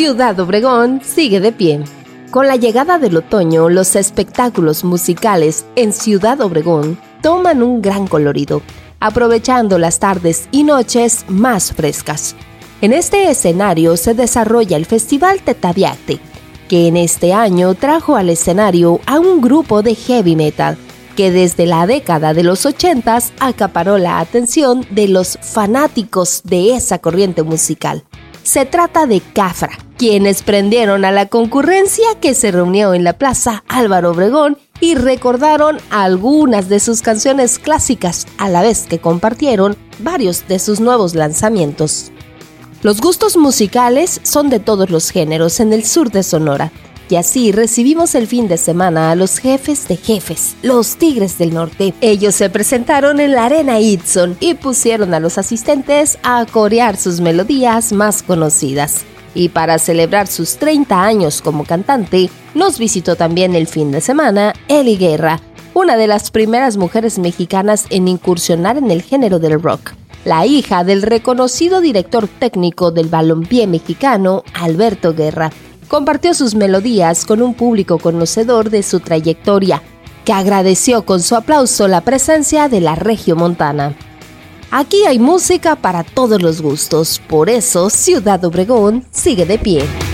Ciudad Obregón sigue de pie. Con la llegada del otoño, los espectáculos musicales en Ciudad Obregón toman un gran colorido, aprovechando las tardes y noches más frescas. En este escenario se desarrolla el Festival Tetaviate, que en este año trajo al escenario a un grupo de heavy metal que desde la década de los 80 acaparó la atención de los fanáticos de esa corriente musical. Se trata de Cafra, quienes prendieron a la concurrencia que se reunió en la Plaza Álvaro Obregón y recordaron algunas de sus canciones clásicas a la vez que compartieron varios de sus nuevos lanzamientos. Los gustos musicales son de todos los géneros en el sur de Sonora y así recibimos el fin de semana a los jefes de jefes, los Tigres del Norte. Ellos se presentaron en la Arena Itson y pusieron a los asistentes a corear sus melodías más conocidas. Y para celebrar sus 30 años como cantante, nos visitó también el fin de semana Eli Guerra, una de las primeras mujeres mexicanas en incursionar en el género del rock la hija del reconocido director técnico del balompié mexicano, Alberto Guerra, compartió sus melodías con un público conocedor de su trayectoria, que agradeció con su aplauso la presencia de la Montana. Aquí hay música para todos los gustos, por eso Ciudad Obregón sigue de pie.